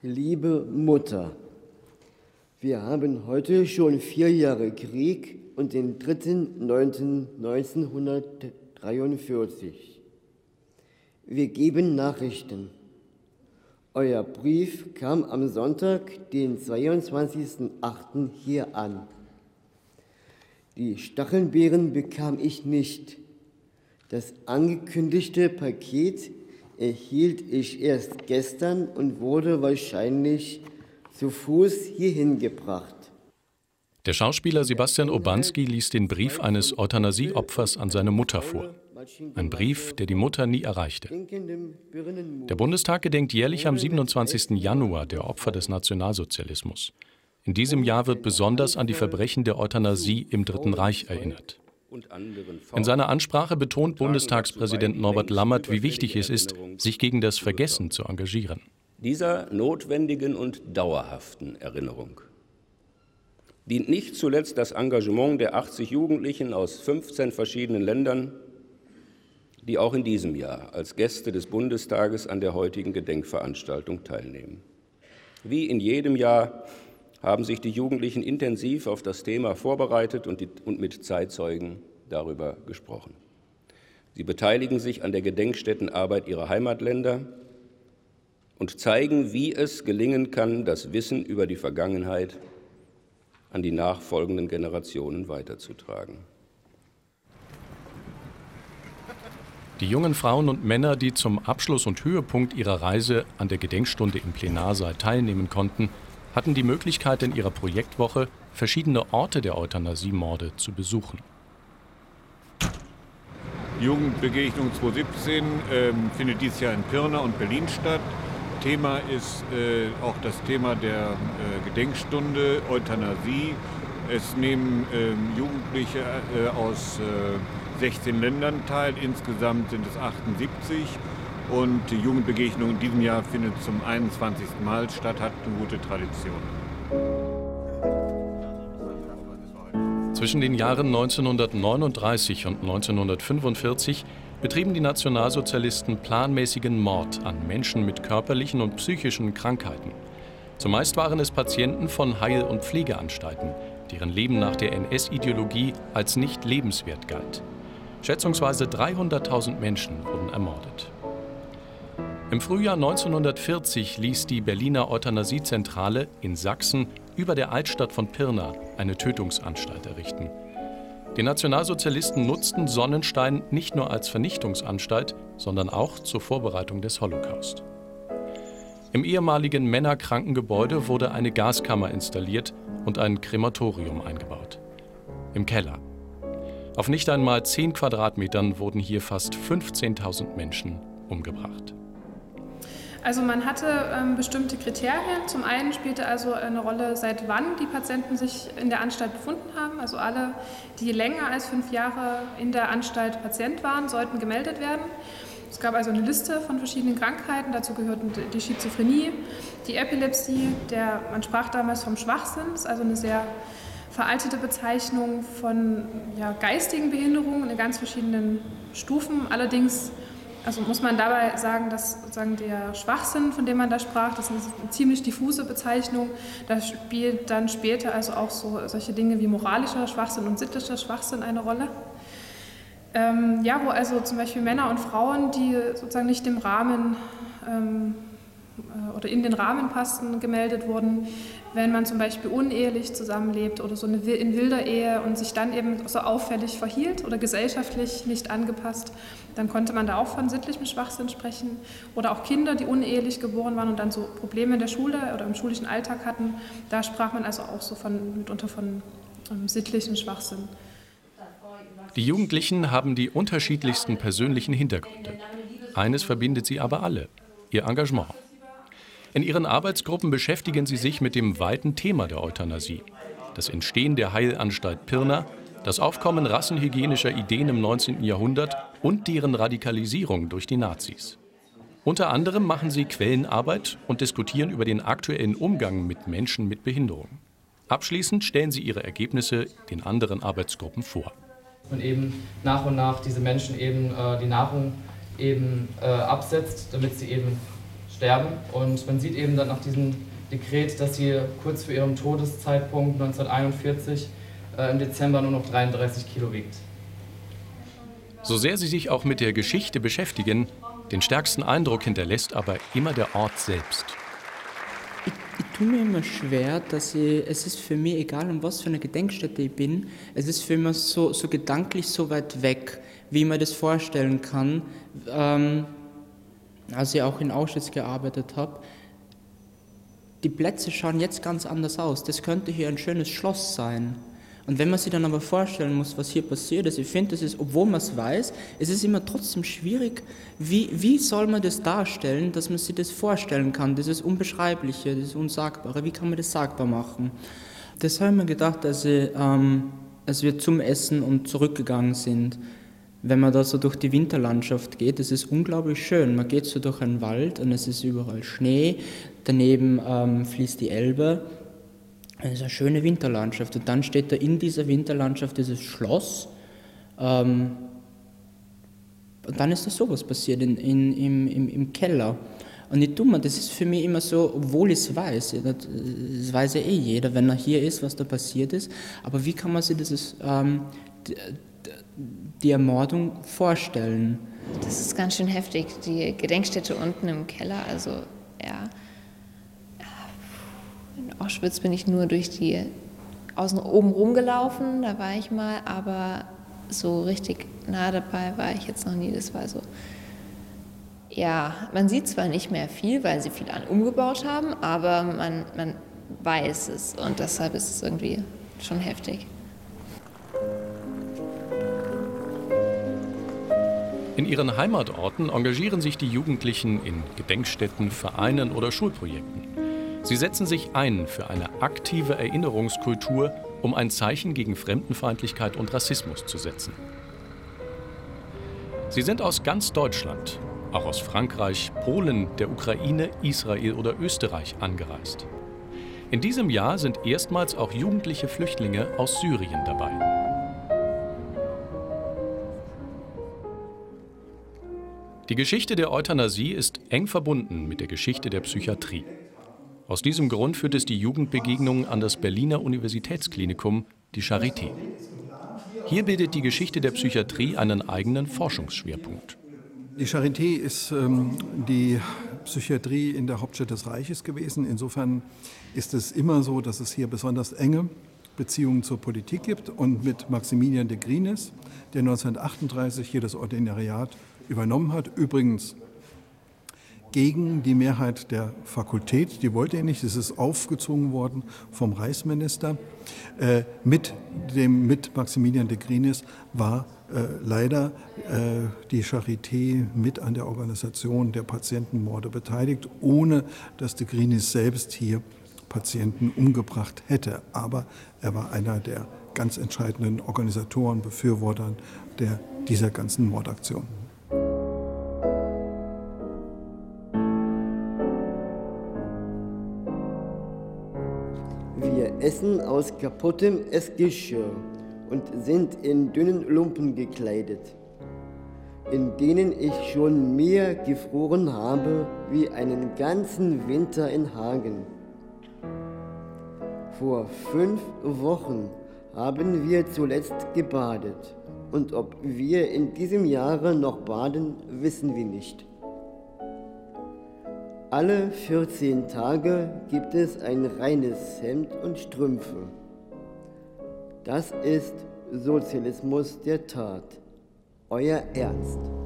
Liebe Mutter, wir haben heute schon vier Jahre Krieg und den 3.9.1943. Wir geben Nachrichten. Euer Brief kam am Sonntag, den 22.08. hier an. Die Stachelbeeren bekam ich nicht. Das angekündigte Paket erhielt ich erst gestern und wurde wahrscheinlich zu Fuß hierhin gebracht. Der Schauspieler Sebastian Obanski liest den Brief eines Euthanasieopfers an seine Mutter vor. Ein Brief, der die Mutter nie erreichte. Der Bundestag gedenkt jährlich am 27. Januar der Opfer des Nationalsozialismus. In diesem Jahr wird besonders an die Verbrechen der Euthanasie im Dritten Reich erinnert. In seiner Ansprache betont Bundestagspräsident Norbert Lammert, wie wichtig es ist, sich gegen das Vergessen zu engagieren. Dieser notwendigen und dauerhaften Erinnerung dient nicht zuletzt das Engagement der 80 Jugendlichen aus 15 verschiedenen Ländern, die auch in diesem Jahr als Gäste des Bundestages an der heutigen Gedenkveranstaltung teilnehmen. Wie in jedem Jahr haben sich die Jugendlichen intensiv auf das Thema vorbereitet und, die, und mit Zeitzeugen darüber gesprochen. Sie beteiligen sich an der Gedenkstättenarbeit ihrer Heimatländer und zeigen, wie es gelingen kann, das Wissen über die Vergangenheit an die nachfolgenden Generationen weiterzutragen. Die jungen Frauen und Männer, die zum Abschluss und Höhepunkt ihrer Reise an der Gedenkstunde im Plenarsaal teilnehmen konnten, hatten die Möglichkeit, in ihrer Projektwoche verschiedene Orte der Euthanasiemorde zu besuchen. Jugendbegegnung 2017 äh, findet dieses Jahr in Pirna und Berlin statt. Thema ist äh, auch das Thema der äh, Gedenkstunde Euthanasie. Es nehmen ähm, Jugendliche äh, aus 16 äh, Ländern teil, insgesamt sind es 78 und die Jugendbegegnung in diesem Jahr findet zum 21. Mal statt, hat eine gute Tradition. Zwischen den Jahren 1939 und 1945 betrieben die Nationalsozialisten planmäßigen Mord an Menschen mit körperlichen und psychischen Krankheiten. Zumeist waren es Patienten von Heil- und Pflegeanstalten, deren Leben nach der NS-Ideologie als nicht lebenswert galt. Schätzungsweise 300.000 Menschen wurden ermordet. Im Frühjahr 1940 ließ die Berliner Euthanasiezentrale in Sachsen über der Altstadt von Pirna eine Tötungsanstalt errichten. Die Nationalsozialisten nutzten Sonnenstein nicht nur als Vernichtungsanstalt, sondern auch zur Vorbereitung des Holocaust. Im ehemaligen Männerkrankengebäude wurde eine Gaskammer installiert und ein Krematorium eingebaut. Im Keller. Auf nicht einmal 10 Quadratmetern wurden hier fast 15.000 Menschen umgebracht. Also man hatte ähm, bestimmte Kriterien. Zum einen spielte also eine Rolle, seit wann die Patienten sich in der Anstalt befunden haben. Also alle, die länger als fünf Jahre in der Anstalt Patient waren, sollten gemeldet werden. Es gab also eine Liste von verschiedenen Krankheiten. Dazu gehörten die Schizophrenie, die Epilepsie. Der, man sprach damals vom Schwachsinn. Das ist also eine sehr veraltete Bezeichnung von ja, geistigen Behinderungen in ganz verschiedenen Stufen. Allerdings also muss man dabei sagen, dass sozusagen der Schwachsinn, von dem man da sprach, das ist eine ziemlich diffuse Bezeichnung. Da spielt dann später also auch so solche Dinge wie moralischer Schwachsinn und sittlicher Schwachsinn eine Rolle. Ähm, ja, wo also zum Beispiel Männer und Frauen, die sozusagen nicht dem Rahmen ähm, äh, oder in den Rahmen passten, gemeldet wurden, wenn man zum Beispiel unehelich zusammenlebt oder so in wilder Ehe und sich dann eben so auffällig verhielt oder gesellschaftlich nicht angepasst, dann konnte man da auch von sittlichem Schwachsinn sprechen. Oder auch Kinder, die unehelich geboren waren und dann so Probleme in der Schule oder im schulischen Alltag hatten, da sprach man also auch so von, mitunter von ähm, sittlichem Schwachsinn. Die Jugendlichen haben die unterschiedlichsten persönlichen Hintergründe. Eines verbindet sie aber alle, ihr Engagement. In ihren Arbeitsgruppen beschäftigen sie sich mit dem weiten Thema der Euthanasie. Das Entstehen der Heilanstalt Pirna, das Aufkommen rassenhygienischer Ideen im 19. Jahrhundert und deren Radikalisierung durch die Nazis. Unter anderem machen sie Quellenarbeit und diskutieren über den aktuellen Umgang mit Menschen mit Behinderung. Abschließend stellen sie ihre Ergebnisse den anderen Arbeitsgruppen vor. Und eben nach und nach diese Menschen eben äh, die Nahrung eben äh, absetzt, damit sie eben sterben. Und man sieht eben dann nach diesem Dekret, dass sie kurz vor ihrem Todeszeitpunkt 1941 äh, im Dezember nur noch 33 Kilo wiegt. So sehr sie sich auch mit der Geschichte beschäftigen, den stärksten Eindruck hinterlässt aber immer der Ort selbst. Ich, ich tue mir immer schwer, dass ich, es ist für mich egal, an was für einer Gedenkstätte ich bin, es ist für mich so, so gedanklich so weit weg, wie man das vorstellen kann, ähm, als ich auch in Auschwitz gearbeitet habe. Die Plätze schauen jetzt ganz anders aus. Das könnte hier ein schönes Schloss sein. Und wenn man sich dann aber vorstellen muss, was hier passiert ist, ich finde, das ist, obwohl man es weiß, es ist immer trotzdem schwierig, wie, wie soll man das darstellen, dass man sich das vorstellen kann, dieses Unbeschreibliche, dieses Unsagbare, wie kann man das sagbar machen? Das habe ich mir gedacht, als, ich, ähm, als wir zum Essen und zurückgegangen sind, wenn man da so durch die Winterlandschaft geht, es ist unglaublich schön. Man geht so durch einen Wald und es ist überall Schnee, daneben ähm, fließt die Elbe es ist eine schöne Winterlandschaft. Und dann steht da in dieser Winterlandschaft dieses Schloss. Ähm, und dann ist da sowas passiert in, in, im, im, im Keller. Und ich tue mir, das ist für mich immer so, obwohl ich es weiß, das weiß ja eh jeder, wenn er hier ist, was da passiert ist, aber wie kann man sich dieses, ähm, die, Ermordung vorstellen? Das ist ganz schön heftig, die Gedenkstätte unten im Keller, also ja. Auschwitz bin ich nur durch die außen oben rumgelaufen, da war ich mal, aber so richtig nah dabei war ich jetzt noch nie. Das war so. Ja, man sieht zwar nicht mehr viel, weil sie viel umgebaut haben, aber man, man weiß es und deshalb ist es irgendwie schon heftig. In ihren Heimatorten engagieren sich die Jugendlichen in Gedenkstätten, Vereinen oder Schulprojekten. Sie setzen sich ein für eine aktive Erinnerungskultur, um ein Zeichen gegen Fremdenfeindlichkeit und Rassismus zu setzen. Sie sind aus ganz Deutschland, auch aus Frankreich, Polen, der Ukraine, Israel oder Österreich angereist. In diesem Jahr sind erstmals auch jugendliche Flüchtlinge aus Syrien dabei. Die Geschichte der Euthanasie ist eng verbunden mit der Geschichte der Psychiatrie. Aus diesem Grund führt es die Jugendbegegnung an das Berliner Universitätsklinikum, die Charité. Hier bildet die Geschichte der Psychiatrie einen eigenen Forschungsschwerpunkt. Die Charité ist ähm, die Psychiatrie in der Hauptstadt des Reiches gewesen. Insofern ist es immer so, dass es hier besonders enge Beziehungen zur Politik gibt. Und mit Maximilian de Grines, der 1938 hier das Ordinariat übernommen hat, übrigens gegen die Mehrheit der Fakultät. Die wollte er nicht. Es ist aufgezwungen worden vom Reichsminister. Äh, mit, dem, mit Maximilian de Grinis war äh, leider äh, die Charité mit an der Organisation der Patientenmorde beteiligt, ohne dass de Grinis selbst hier Patienten umgebracht hätte. Aber er war einer der ganz entscheidenden Organisatoren, Befürwortern der, dieser ganzen Mordaktion. essen aus kaputtem Essgeschirr und sind in dünnen Lumpen gekleidet, in denen ich schon mehr gefroren habe wie einen ganzen Winter in Hagen. Vor fünf Wochen haben wir zuletzt gebadet und ob wir in diesem Jahre noch baden, wissen wir nicht. Alle 14 Tage gibt es ein reines Hemd und Strümpfe. Das ist Sozialismus der Tat. Euer Ernst.